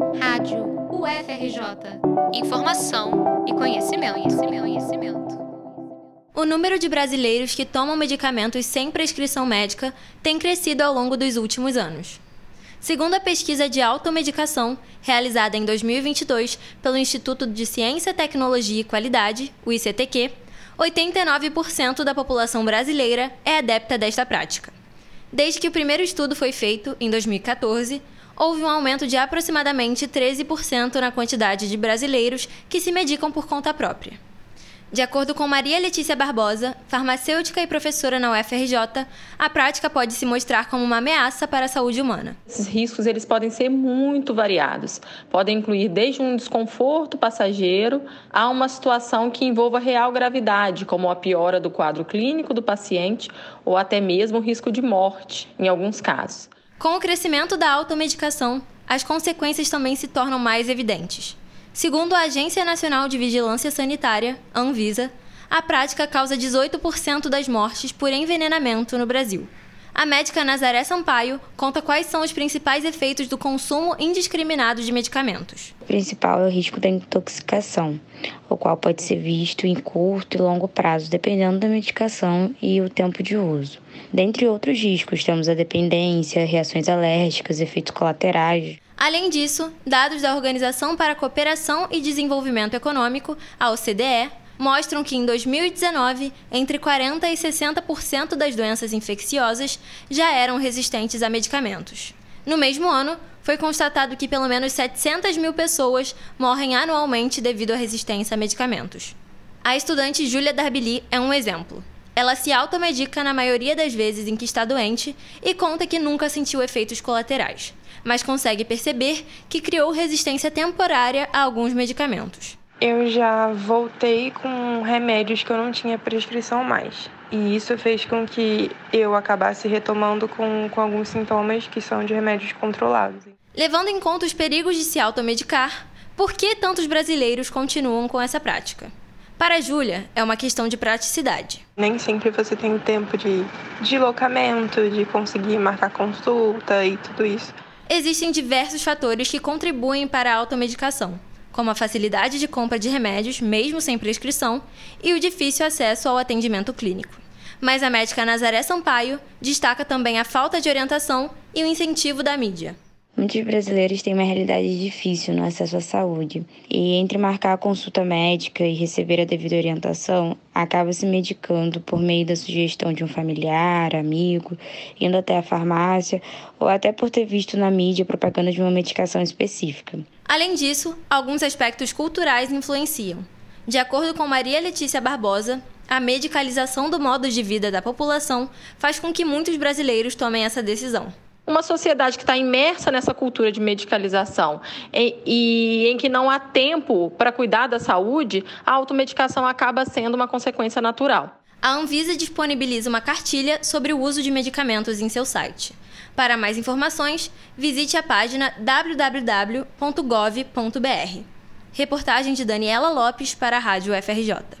Rádio UFRJ. Informação e conhecimento, conhecimento, conhecimento. O número de brasileiros que tomam medicamentos sem prescrição médica tem crescido ao longo dos últimos anos. Segundo a pesquisa de automedicação, realizada em 2022 pelo Instituto de Ciência, Tecnologia e Qualidade, o ICTQ, 89% da população brasileira é adepta desta prática. Desde que o primeiro estudo foi feito, em 2014, houve um aumento de aproximadamente 13% na quantidade de brasileiros que se medicam por conta própria. De acordo com Maria Letícia Barbosa, farmacêutica e professora na UFRJ, a prática pode se mostrar como uma ameaça para a saúde humana. Esses riscos eles podem ser muito variados. Podem incluir desde um desconforto passageiro a uma situação que envolva real gravidade, como a piora do quadro clínico do paciente ou até mesmo o risco de morte, em alguns casos. Com o crescimento da automedicação, as consequências também se tornam mais evidentes. Segundo a Agência Nacional de Vigilância Sanitária, Anvisa, a prática causa 18% das mortes por envenenamento no Brasil. A médica Nazaré Sampaio conta quais são os principais efeitos do consumo indiscriminado de medicamentos. O principal é o risco da intoxicação, o qual pode ser visto em curto e longo prazo, dependendo da medicação e o tempo de uso. Dentre outros riscos, temos a dependência, reações alérgicas, efeitos colaterais. Além disso, dados da Organização para a Cooperação e Desenvolvimento Econômico, a OCDE, mostram que em 2019, entre 40% e 60% das doenças infecciosas já eram resistentes a medicamentos. No mesmo ano, foi constatado que pelo menos 700 mil pessoas morrem anualmente devido à resistência a medicamentos. A estudante Júlia Darbili é um exemplo. Ela se automedica na maioria das vezes em que está doente e conta que nunca sentiu efeitos colaterais mas consegue perceber que criou resistência temporária a alguns medicamentos. Eu já voltei com remédios que eu não tinha prescrição mais. E isso fez com que eu acabasse retomando com, com alguns sintomas que são de remédios controlados. Levando em conta os perigos de se automedicar, por que tantos brasileiros continuam com essa prática? Para a Júlia, é uma questão de praticidade. Nem sempre você tem tempo de deslocamento, de conseguir marcar consulta e tudo isso existem diversos fatores que contribuem para a automedicação, como a facilidade de compra de remédios, mesmo sem prescrição, e o difícil acesso ao atendimento clínico. Mas a médica Nazaré Sampaio destaca também a falta de orientação e o incentivo da mídia. Muitos brasileiros têm uma realidade difícil no acesso à saúde, e entre marcar a consulta médica e receber a devida orientação, acaba se medicando por meio da sugestão de um familiar, amigo, indo até a farmácia ou até por ter visto na mídia propaganda de uma medicação específica. Além disso, alguns aspectos culturais influenciam. De acordo com Maria Letícia Barbosa, a medicalização do modo de vida da população faz com que muitos brasileiros tomem essa decisão uma sociedade que está imersa nessa cultura de medicalização e, e em que não há tempo para cuidar da saúde, a automedicação acaba sendo uma consequência natural. A Anvisa disponibiliza uma cartilha sobre o uso de medicamentos em seu site. Para mais informações, visite a página www.gov.br. Reportagem de Daniela Lopes para a Rádio FRJ.